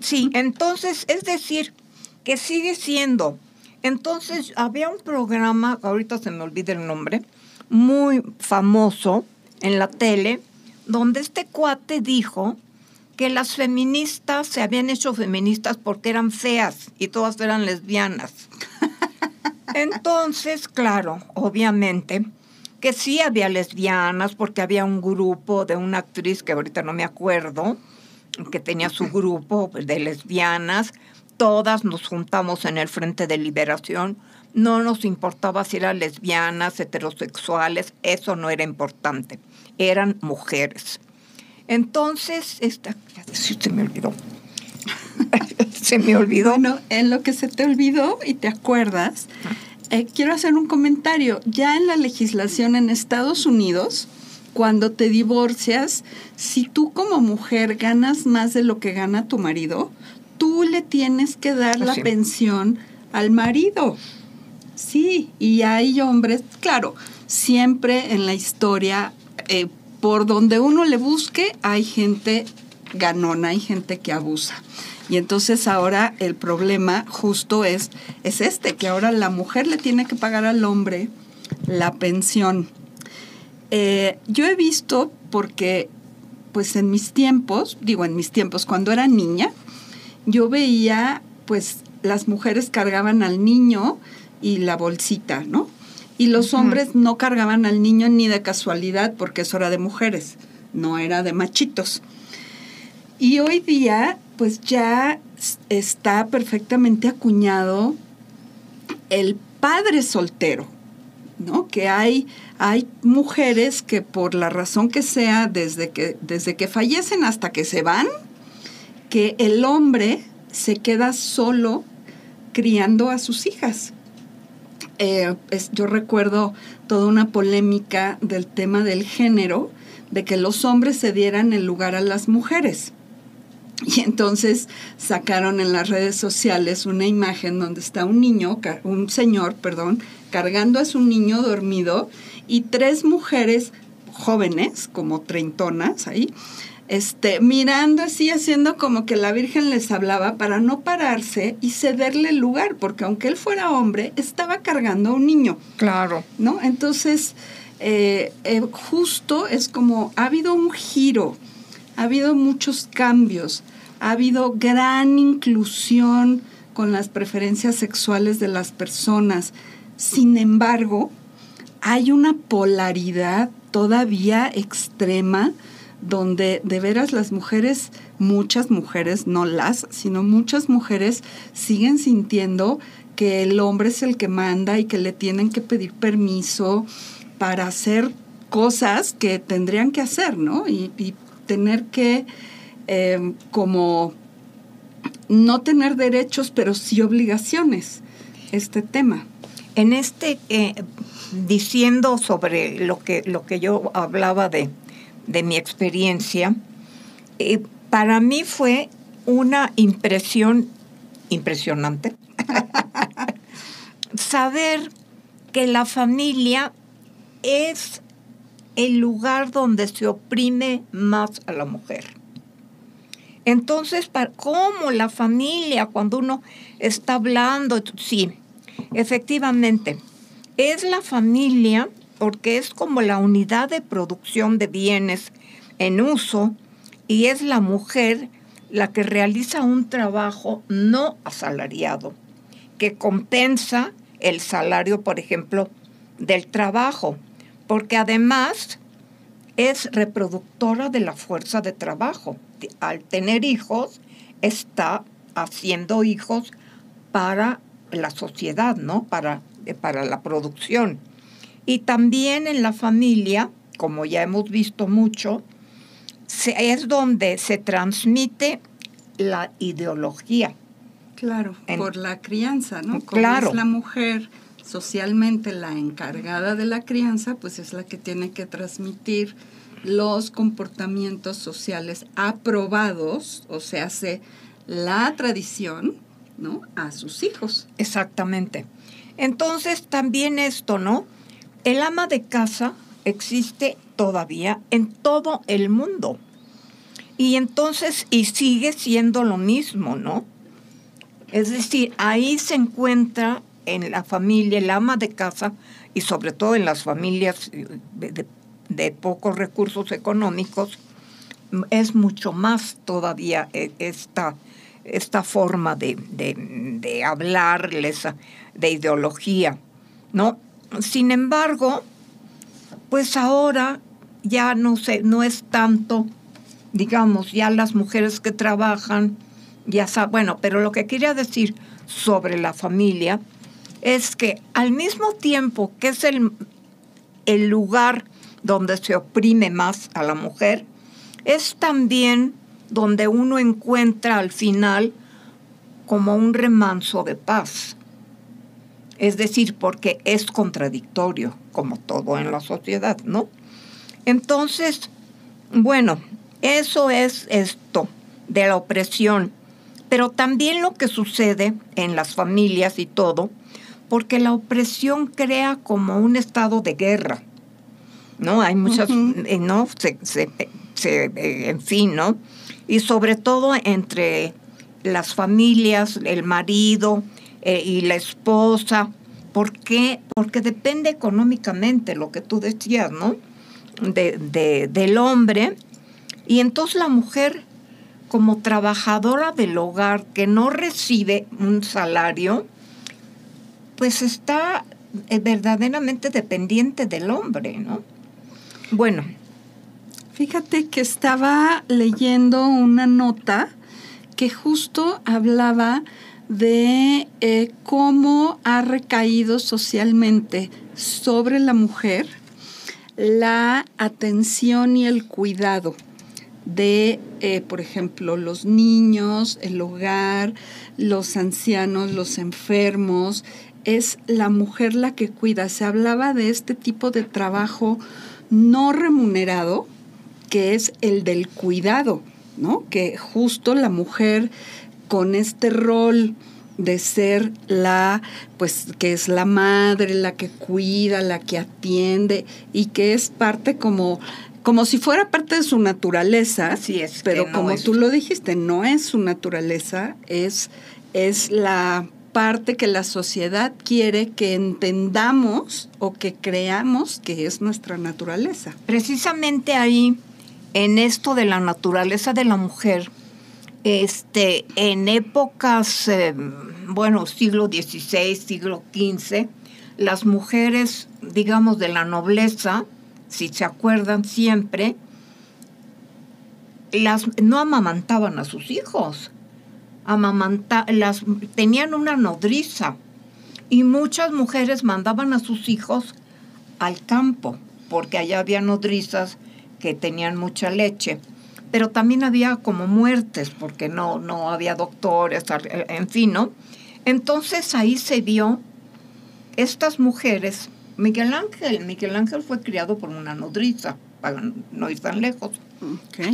Sí, entonces, es decir, que sigue siendo. Entonces, había un programa, ahorita se me olvida el nombre, muy famoso en la tele, donde este cuate dijo que las feministas se habían hecho feministas porque eran feas y todas eran lesbianas. *laughs* Entonces, claro, obviamente, que sí había lesbianas porque había un grupo de una actriz que ahorita no me acuerdo, que tenía su *laughs* grupo de lesbianas, todas nos juntamos en el Frente de Liberación, no nos importaba si eran lesbianas, heterosexuales, eso no era importante, eran mujeres. Entonces, esta, se me olvidó. *laughs* se me olvidó. Bueno, en lo que se te olvidó y te acuerdas, eh, quiero hacer un comentario. Ya en la legislación en Estados Unidos, cuando te divorcias, si tú como mujer ganas más de lo que gana tu marido, tú le tienes que dar la pensión al marido. Sí, y hay hombres, claro, siempre en la historia eh, por donde uno le busque hay gente ganona, hay gente que abusa. Y entonces ahora el problema justo es, es este, que ahora la mujer le tiene que pagar al hombre la pensión. Eh, yo he visto, porque pues en mis tiempos, digo en mis tiempos, cuando era niña, yo veía pues las mujeres cargaban al niño y la bolsita, ¿no? Y los hombres no cargaban al niño ni de casualidad porque eso era de mujeres, no era de machitos. Y hoy día, pues ya está perfectamente acuñado el padre soltero, ¿no? Que hay, hay mujeres que por la razón que sea, desde que, desde que fallecen hasta que se van, que el hombre se queda solo criando a sus hijas. Eh, yo recuerdo toda una polémica del tema del género, de que los hombres se dieran el lugar a las mujeres. Y entonces sacaron en las redes sociales una imagen donde está un niño, un señor, perdón, cargando a su niño dormido y tres mujeres jóvenes, como treintonas ahí, este, mirando así, haciendo como que la Virgen les hablaba para no pararse y cederle el lugar, porque aunque él fuera hombre, estaba cargando a un niño. Claro. ¿No? Entonces, eh, eh, justo es como ha habido un giro, ha habido muchos cambios, ha habido gran inclusión con las preferencias sexuales de las personas. Sin embargo, hay una polaridad todavía extrema donde de veras las mujeres, muchas mujeres, no las, sino muchas mujeres siguen sintiendo que el hombre es el que manda y que le tienen que pedir permiso para hacer cosas que tendrían que hacer, ¿no? Y, tener que eh, como no tener derechos, pero sí obligaciones, este tema. en este, eh, diciendo sobre lo que, lo que yo hablaba de, de mi experiencia, eh, para mí fue una impresión impresionante *laughs* saber que la familia es el lugar donde se oprime más a la mujer. Entonces, ¿cómo la familia, cuando uno está hablando? Sí, efectivamente, es la familia porque es como la unidad de producción de bienes en uso y es la mujer la que realiza un trabajo no asalariado, que compensa el salario, por ejemplo, del trabajo, porque además es reproductora de la fuerza de trabajo. Al tener hijos, está haciendo hijos para la sociedad, ¿no? Para, para la producción. Y también en la familia, como ya hemos visto mucho, es donde se transmite la ideología. Claro, por la crianza, ¿no? Como claro. es la mujer socialmente la encargada de la crianza, pues es la que tiene que transmitir los comportamientos sociales aprobados, o sea, hace la tradición, ¿no? A sus hijos. Exactamente. Entonces, también esto, ¿no? El ama de casa existe todavía en todo el mundo. Y entonces, y sigue siendo lo mismo, ¿no? Es decir, ahí se encuentra en la familia, el ama de casa, y sobre todo en las familias de, pocos recursos económicos, es mucho más todavía eh, esta, esta forma de, de, hablarles de ideología, ¿no? Sin embargo, pues ahora ya no sé, no es tanto, digamos, ya las mujeres que trabajan, ya saben, bueno, pero lo que quería decir sobre la familia es que al mismo tiempo que es el, el lugar donde se oprime más a la mujer, es también donde uno encuentra al final como un remanso de paz. Es decir, porque es contradictorio, como todo en la sociedad, ¿no? Entonces, bueno, eso es esto de la opresión, pero también lo que sucede en las familias y todo, porque la opresión crea como un estado de guerra, ¿no? Hay muchas, eh, ¿no? Se, eh, en fin, ¿no? Y sobre todo entre las familias, el marido, eh, y la esposa. ¿Por qué? Porque depende económicamente, lo que tú decías, ¿no? De, del hombre. Y entonces la mujer, como trabajadora del hogar que no recibe un salario, pues está eh, verdaderamente dependiente del hombre, ¿no? Bueno. Fíjate que estaba leyendo una nota que justo hablaba de eh, cómo ha recaído socialmente sobre la mujer la atención y el cuidado de, eh, por ejemplo, los niños, el hogar, los ancianos, los enfermos. Es la mujer la que cuida. Se hablaba de este tipo de trabajo no remunerado, que es el del cuidado, ¿no? Que justo la mujer con este rol de ser la, pues que es la madre, la que cuida, la que atiende y que es parte como como si fuera parte de su naturaleza, Así es, pero como tú lo dijiste, no es su naturaleza, es, es la parte que la sociedad quiere que entendamos o que creamos que es nuestra naturaleza. Precisamente ahí, en esto de la naturaleza de la mujer, este, en épocas, eh, bueno, siglo XVI, siglo XV, las mujeres, digamos, de la nobleza, si se acuerdan siempre, las, no amamantaban a sus hijos, amamanta, las, tenían una nodriza y muchas mujeres mandaban a sus hijos al campo, porque allá había nodrizas que tenían mucha leche pero también había como muertes porque no, no había doctores, en fin, ¿no? Entonces ahí se vio estas mujeres, Miguel Ángel, Miguel Ángel fue criado por una nodriza, para no ir tan lejos. Ok.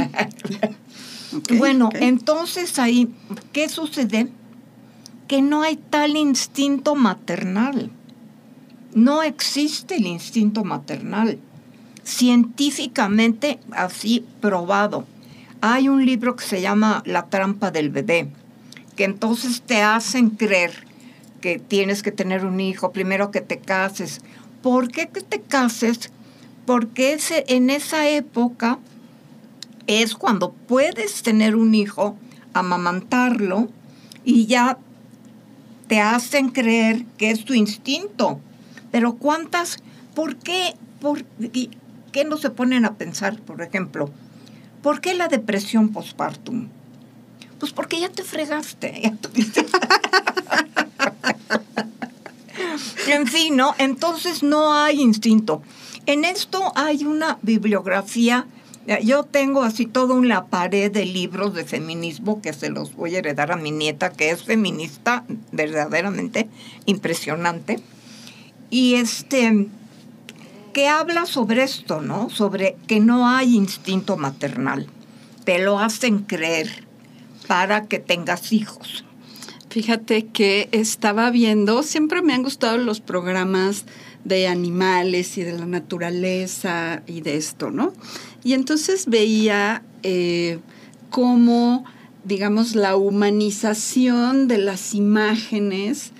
*laughs* bueno, entonces ahí, ¿qué sucede? Que no hay tal instinto maternal. No existe el instinto maternal. Científicamente así probado. Hay un libro que se llama La trampa del bebé, que entonces te hacen creer que tienes que tener un hijo, primero que te cases. ¿Por qué que te cases? Porque en esa época es cuando puedes tener un hijo, amamantarlo y ya te hacen creer que es tu instinto. Pero ¿cuántas? ¿Por qué? ¿Por qué no se ponen a pensar, por ejemplo? ¿Por qué la depresión postpartum? Pues porque ya te fregaste. *laughs* en fin, ¿no? Entonces no hay instinto. En esto hay una bibliografía. Yo tengo así todo una pared de libros de feminismo que se los voy a heredar a mi nieta, que es feminista verdaderamente impresionante. Y este, que habla sobre esto, ¿no? Sobre que no hay instinto maternal. Te lo hacen creer para que tengas hijos. Fíjate que estaba viendo, siempre me han gustado los programas de animales y de la naturaleza y de esto, ¿no? Y entonces veía eh, cómo, digamos, la humanización de las imágenes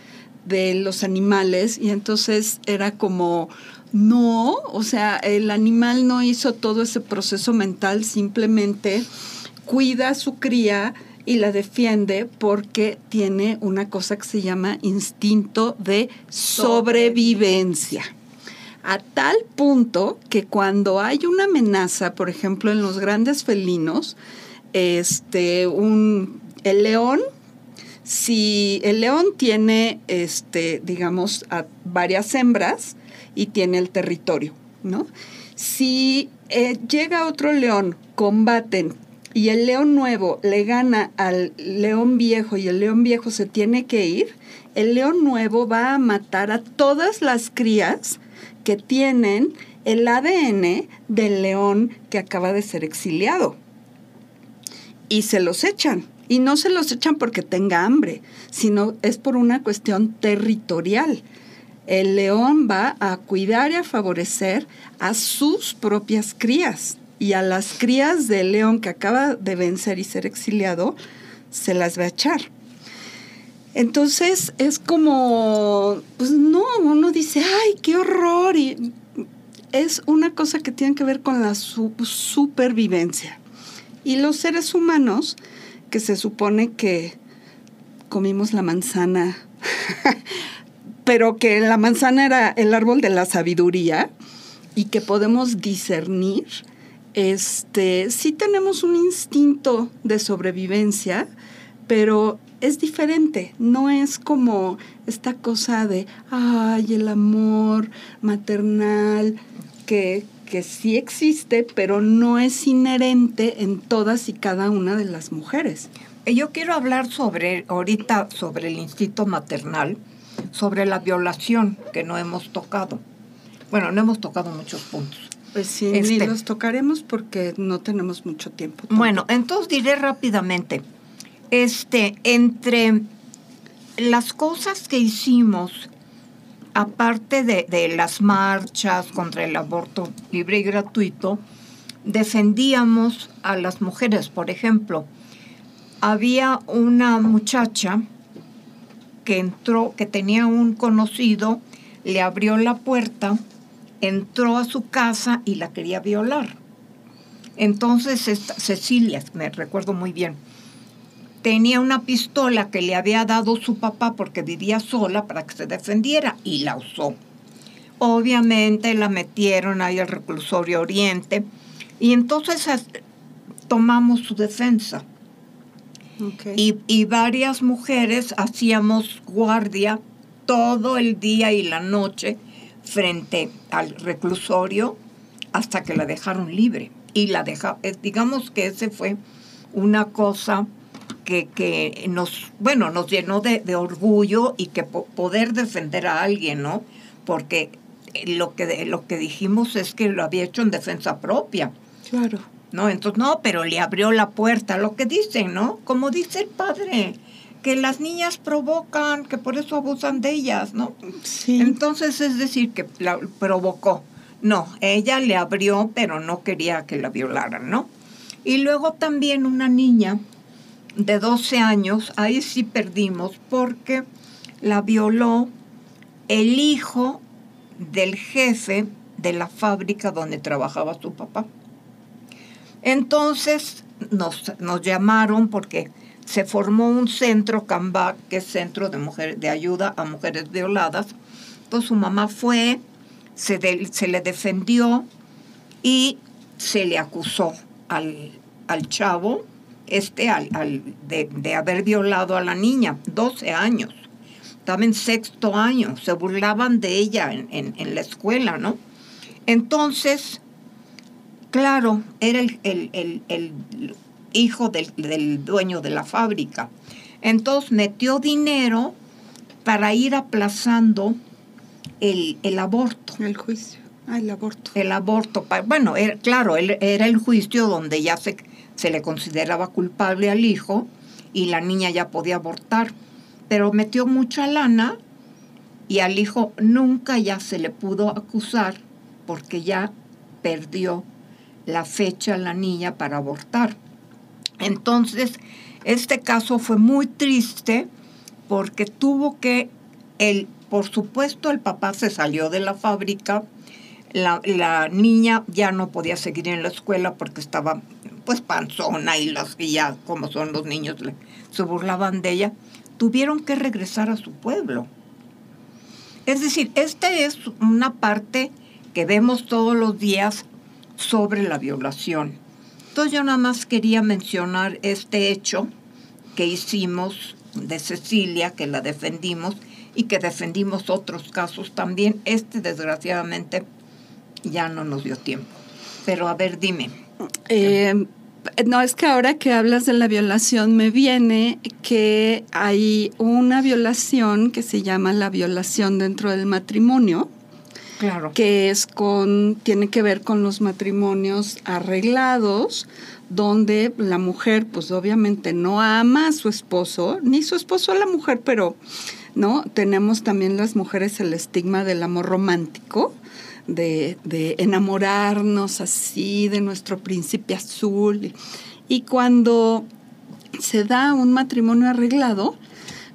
de los animales y entonces era como, no, o sea, el animal no hizo todo ese proceso mental, simplemente cuida a su cría y la defiende porque tiene una cosa que se llama instinto de sobrevivencia. A tal punto que cuando hay una amenaza, por ejemplo, en los grandes felinos, este, un, el león, si el león tiene, este, digamos, a varias hembras y tiene el territorio, ¿no? Si eh, llega otro león, combaten y el león nuevo le gana al león viejo y el león viejo se tiene que ir, el león nuevo va a matar a todas las crías que tienen el ADN del león que acaba de ser exiliado. Y se los echan. Y no se los echan porque tenga hambre, sino es por una cuestión territorial. El león va a cuidar y a favorecer a sus propias crías. Y a las crías del león que acaba de vencer y ser exiliado, se las va a echar. Entonces es como, pues no, uno dice, ay, qué horror. Y es una cosa que tiene que ver con la su- supervivencia. Y los seres humanos, que se supone que comimos la manzana, *laughs* pero que la manzana era el árbol de la sabiduría y que podemos discernir, este, sí tenemos un instinto de sobrevivencia, pero es diferente, no es como esta cosa de, ay, el amor maternal, que, que sí existe, pero no es inherente en todas y cada una de las mujeres. Yo quiero hablar sobre, ahorita, sobre el instinto maternal, sobre la violación que no hemos tocado. Bueno, no hemos tocado muchos puntos. Pues sí, ni Este- los tocaremos porque no tenemos mucho tiempo. Bueno, entonces diré rápidamente, este, entre las cosas que hicimos, aparte de, de las marchas contra el aborto libre y gratuito, defendíamos a las mujeres. Por ejemplo, había una muchacha que entró, que tenía un conocido, le abrió la puerta, entró a su casa y la quería violar. Entonces, Cecilia, me recuerdo muy bien, tenía una pistola que le había dado su papá porque vivía sola para que se defendiera y la usó. Obviamente la metieron ahí al reclusorio Oriente y entonces tomamos su defensa. Y, y varias mujeres hacíamos guardia todo el día y la noche frente al reclusorio hasta que la dejaron libre. Y la deja, eh, digamos que ese fue una cosa que, que nos, bueno, nos llenó de, de orgullo y que po- poder defender a alguien, ¿no? Porque lo que, lo que dijimos es que lo había hecho en defensa propia. Claro. ¿No? Entonces, no, pero le abrió la puerta, lo que dicen, ¿no? Como dice el padre, que las niñas provocan, que por eso abusan de ellas, ¿no? Sí. Entonces, es decir, que la provocó. No, ella le abrió, pero no quería que la violaran, ¿no? Y luego también una niña de 12 años, ahí sí perdimos, porque la violó el hijo del jefe de la fábrica donde trabajaba su papá. Entonces nos, llamaron porque se formó un centro CAMBAC, que es Centro de, mujeres, de Ayuda a Mujeres Violadas. Entonces su mamá fue, se, le defendió y se le acusó al, al chavo este al- de, de haber violado a la niña, 12 años. Estaba en sexto año, se burlaban de ella en, en- en la escuela, ¿no? Entonces, Claro, era el, el- el- el hijo del, del dueño de la fábrica. Entonces metió dinero para ir aplazando el, el aborto. El juicio. Ah, el aborto. El aborto, bueno, era, claro, era el juicio donde ya se, se le consideraba culpable al hijo y la niña ya podía abortar, pero metió mucha lana y al hijo nunca ya se le pudo acusar porque ya perdió la fecha la niña para abortar. Entonces, este caso fue muy triste porque tuvo que, el, por supuesto, el papá se salió de la fábrica, la, la niña ya no podía seguir en la escuela porque estaba pues panzona y las y ya como son los niños se burlaban de ella, tuvieron que regresar a su pueblo. Es decir, esta es una parte que vemos todos los días sobre la violación. Entonces yo nada más quería mencionar este hecho que hicimos de Cecilia, que la defendimos y que defendimos otros casos también. Este desgraciadamente ya no nos dio tiempo. Pero a ver, dime. Eh, no, es que ahora que hablas de la violación me viene que hay una violación que se llama la violación dentro del matrimonio, Claro. que es con, tiene que ver con los matrimonios arreglados, donde la mujer, pues obviamente no ama a su esposo, ni su esposo a la mujer, pero no, tenemos también las mujeres el estigma del amor romántico, de, de enamorarnos así de nuestro príncipe azul. Y, y cuando se da un matrimonio arreglado,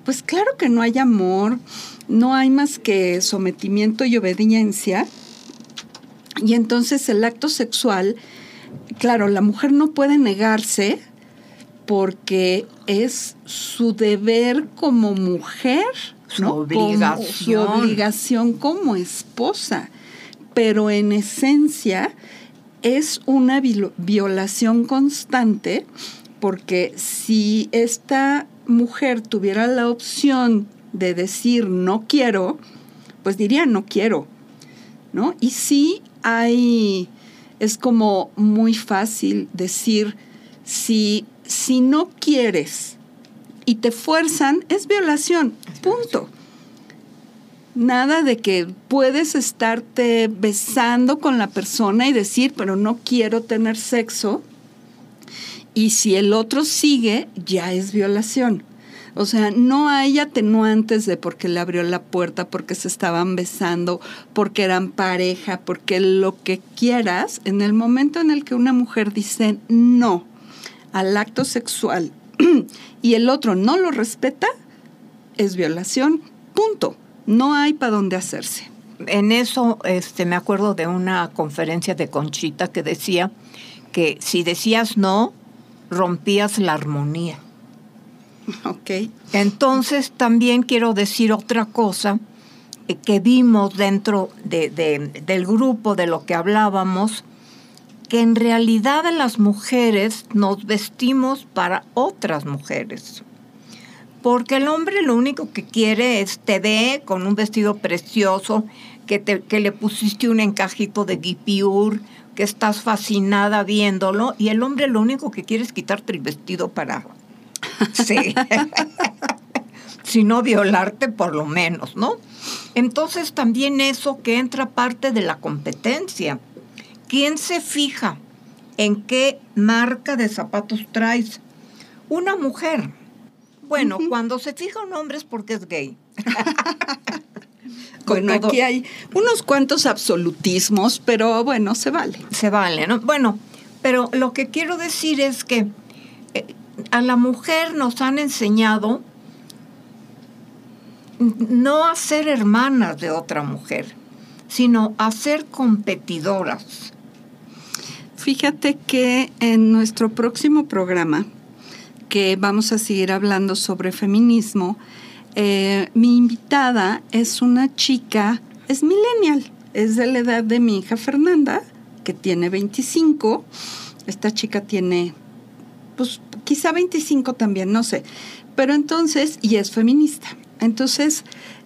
pues claro que no hay amor, no hay más que sometimiento y obediencia. Y entonces el acto sexual, claro, la mujer no puede negarse porque es su deber como mujer, Su ¿no? Como- su obligación. obligación como esposa. Pero en esencia es una violación constante porque si esta mujer tuviera la opción de decir no quiero, pues diría no quiero, ¿no? Y sí hay, es como muy fácil decir, si, si no quieres y te fuerzan, es violación, punto. Nada de que puedes estarte besando con la persona y decir, pero no quiero tener sexo. Y si el otro sigue, ya es violación. O sea, no hay atenuantes de porque le abrió la puerta, porque se estaban besando, porque eran pareja, porque lo que quieras. En el momento en el que una mujer dice no al acto sexual *clears throat* y el otro no lo respeta, es violación. Punto. No hay para dónde hacerse. En eso este, me acuerdo de una conferencia de Conchita que decía que si decías no, rompías la armonía. Ok. Entonces también quiero decir otra cosa eh, que vimos dentro de- de- del grupo de lo que hablábamos, que en realidad las mujeres nos vestimos para otras mujeres. Porque el hombre lo único que quiere es te ve con un vestido precioso, que, te- que le pusiste un encajito de guipiur, que estás fascinada viéndolo, y el hombre lo único que quiere es quitarte el vestido para, Sí. *laughs* si no violarte por lo menos, ¿no? Entonces también eso que entra parte de la competencia. ¿Quién se fija en qué marca de zapatos traes? Una mujer. Bueno, cuando se fija un hombre es porque es gay. *laughs* bueno, aquí hay unos cuantos absolutismos, pero bueno, se vale. Se vale, ¿no? Bueno, pero lo que quiero decir es que eh, a la mujer nos han enseñado no a ser hermanas de otra mujer, sino a ser competidoras. Fíjate que en nuestro próximo programa, que vamos a seguir hablando sobre feminismo, eh, mi invitada es una chica, es millennial, es de la edad de mi hija Fernanda, que tiene 25. Esta chica tiene, pues quizá 25 también, no sé. Pero entonces, y es feminista. Entonces,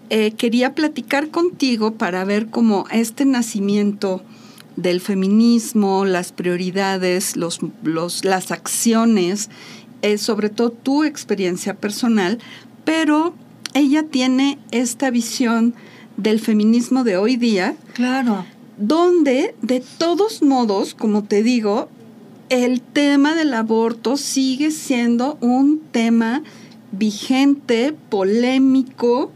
eh, quería platicar contigo para ver cómo este nacimiento del feminismo, las prioridades, los, las acciones, eh, sobre todo tu experiencia personal, pero ella tiene esta visión del feminismo de hoy día. Claro. Donde, de todos modos, como te digo, el tema del aborto sigue siendo un tema vigente, polémico,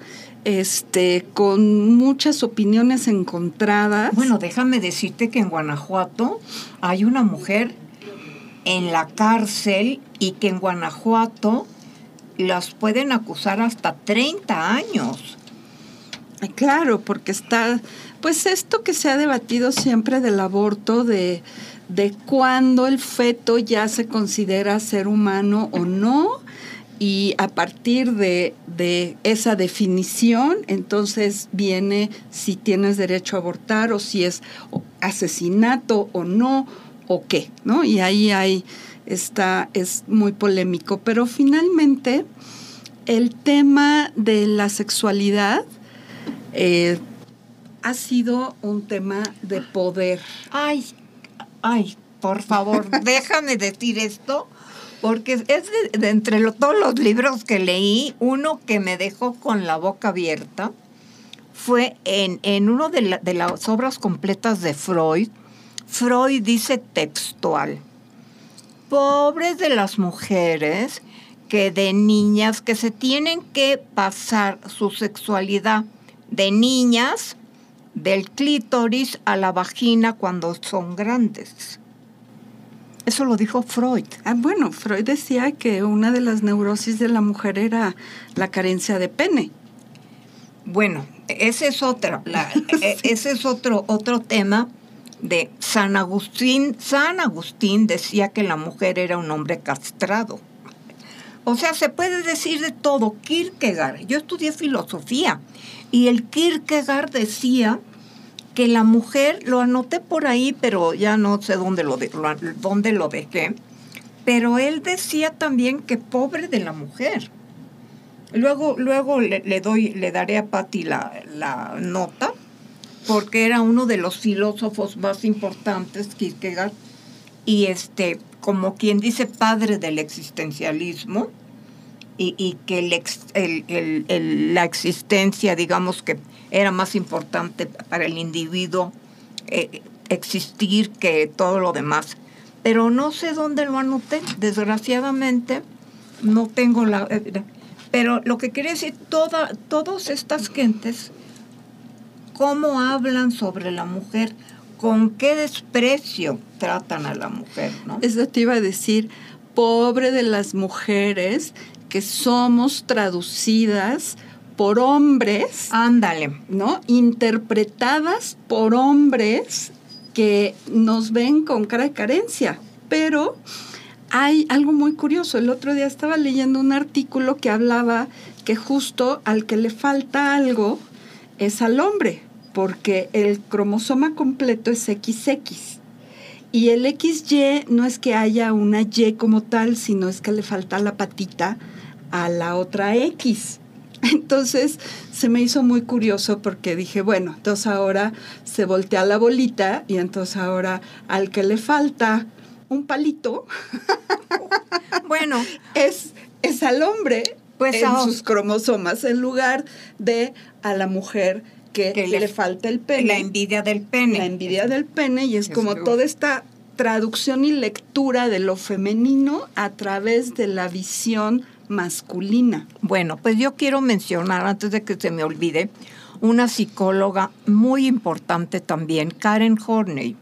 este, con muchas opiniones encontradas. Bueno, déjame decirte que en Guanajuato hay una mujer en la cárcel y que en Guanajuato las pueden acusar hasta 30 años. Claro, porque está, pues esto que se ha debatido siempre del aborto, de, de cuándo el feto ya se considera ser humano o no, y a partir de, de, esa definición, entonces viene si tienes derecho a abortar o si es asesinato o no, o qué, ¿no? Y ahí hay está, es muy polémico. Pero finalmente, el tema de la sexualidad eh, ha sido un tema de poder. Ay, ay, por favor, *laughs* déjame decir esto, porque es de, entre todos los libros que leí, uno que me dejó con la boca abierta fue en, en uno de, de las obras completas de Freud. Freud dice textual, pobres de las mujeres que de niñas que se tienen que pasar su sexualidad de niñas del clítoris a la vagina cuando son grandes. Eso lo dijo Freud. Ah, bueno, Freud decía que una de las neurosis de la mujer era la carencia de pene. Bueno, ese es otra, *laughs* e, ese es otro, otro tema de San Agustín. San Agustín decía que la mujer era un hombre castrado. O sea, se puede decir de todo. Kierkegaard, yo estudié filosofía y el Kierkegaard decía que la mujer, lo anoté por ahí, pero ya no sé dónde lo, dónde lo dejé, pero él decía también que pobre de la mujer. Luego, luego le, doy, le daré a Patti la, la nota, porque era uno de los filósofos más importantes, Kierkegaard, y este, como quien dice, padre del existencialismo, y, que la existencia, digamos que era más importante para el individuo eh, existir que todo lo demás. Pero no sé dónde lo anoté, desgraciadamente no tengo la... Eh, pero lo que quería decir, toda, todas estas gentes cómo hablan sobre la mujer, con qué desprecio tratan a la mujer, ¿no? Eso te iba a decir, pobre de las mujeres que somos traducidas por hombres. Ándale. ¿No? Interpretadas por hombres que nos ven con cara de carencia. Pero hay algo muy curioso. El otro día estaba leyendo un artículo que hablaba que justo al que le falta algo es al hombre porque el cromosoma completo es XX. Y el XY no es que haya una Y como tal, sino es que le falta la patita a la otra X. *laughs* Entonces se me hizo muy curioso porque dije, bueno, entonces ahora se voltea la bolita y entonces ahora al que le falta un palito, *laughs* bueno, es es al hombre Pues en sus cromosomas en lugar de a la mujer que, Que le, le- falta el pene. La envidia del pene. La envidia del pene y es como toda esta traducción y lectura de lo femenino a través de la visión masculina. Bueno, pues yo quiero mencionar, antes de que se me olvide, una psicóloga muy importante también, Karen Horney.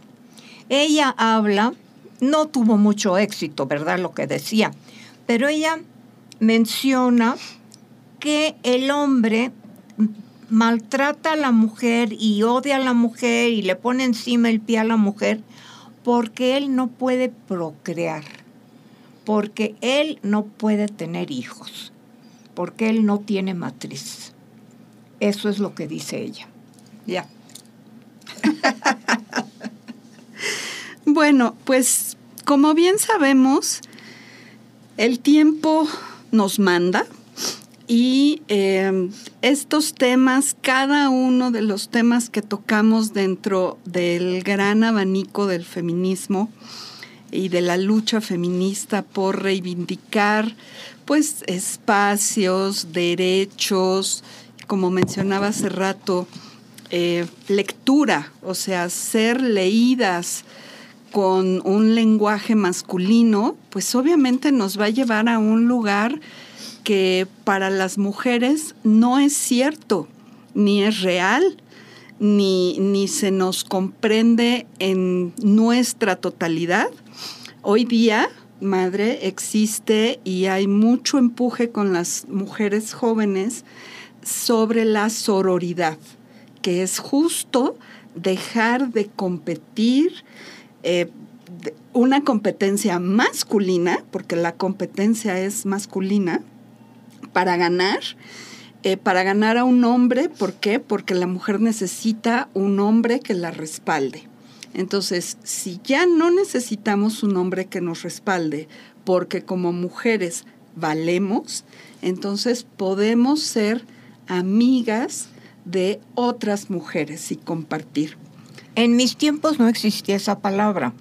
Ella habla, no tuvo mucho éxito, ¿verdad? Lo que decía, pero ella menciona que el hombre maltrata a la mujer y odia a la mujer y le pone encima el pie a la mujer porque él no puede procrear, porque él no puede tener hijos, porque él no tiene matriz. Eso es lo que dice ella. Ya. *laughs* Bueno, pues como bien sabemos, el tiempo nos manda y eh, estos temas, cada uno de los temas que tocamos dentro del gran abanico del feminismo y de la lucha feminista por reivindicar pues espacios, derechos, como mencionaba hace rato, eh, lectura, o sea, ser leídas con un lenguaje masculino, pues obviamente nos va a llevar a un lugar que para las mujeres no es cierto, ni es real, ni, ni se nos comprende en nuestra totalidad. Hoy día, madre, existe y hay mucho empuje con las mujeres jóvenes sobre la sororidad, que es justo dejar de competir, eh, una competencia masculina, porque la competencia es masculina, para ganar, eh, para ganar a un hombre, ¿por qué? Porque la mujer necesita un hombre que la respalde. Entonces, si ya no necesitamos un hombre que nos respalde, porque como mujeres valemos, entonces podemos ser amigas de otras mujeres y compartir. En mis tiempos no existía esa palabra.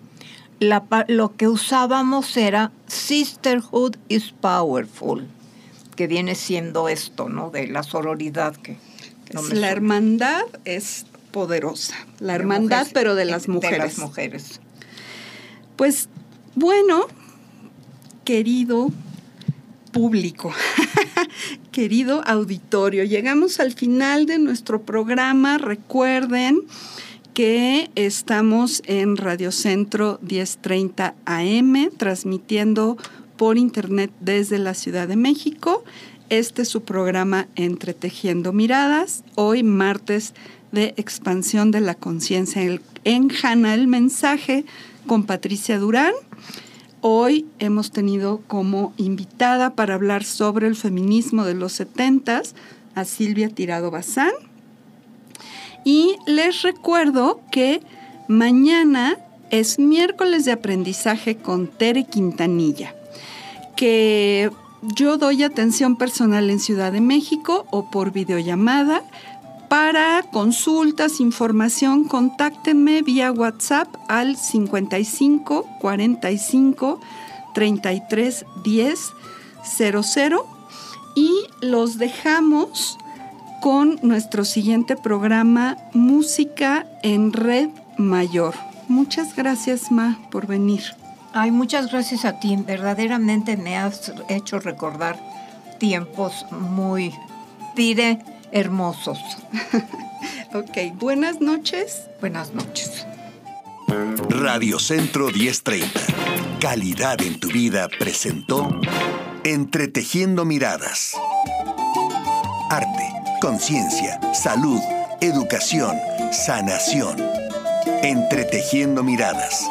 La pa- lo que usábamos era sisterhood is powerful, que viene siendo esto, ¿no? De la sororidad que no me la hermandad es poderosa, la De hermandad mujeres, pero de las De mujeres. las mujeres. Pues bueno, querido público, *laughs* querido auditorio, llegamos al final de nuestro programa. Recuerden que estamos en Radio Centro 1030 AM, transmitiendo por internet desde la Ciudad de México. Este es su programa Entretejiendo Miradas, hoy martes de expansión de la conciencia en- Jana el mensaje con Patricia Durán. Hoy hemos tenido como invitada para hablar sobre el feminismo de los 70 a Silvia Tirado Bazán. Y les recuerdo que mañana es miércoles de aprendizaje con Tere Quintanilla, que yo doy atención personal en Ciudad de México o por videollamada. Para consultas, información, contáctenme vía WhatsApp al 55 45 33 10 00 y los dejamos con nuestro siguiente programa Música en Red Mayor. Muchas gracias, Ma, por venir. Ay, muchas gracias a ti. Verdaderamente me has hecho recordar tiempos muy, diré, hermosos. *laughs* Ok, buenas noches. Buenas noches. Radio Centro 1030. Calidad en tu vida presentó Entretejiendo Miradas. Arte, conciencia, salud, educación, sanación. Entretejiendo Miradas.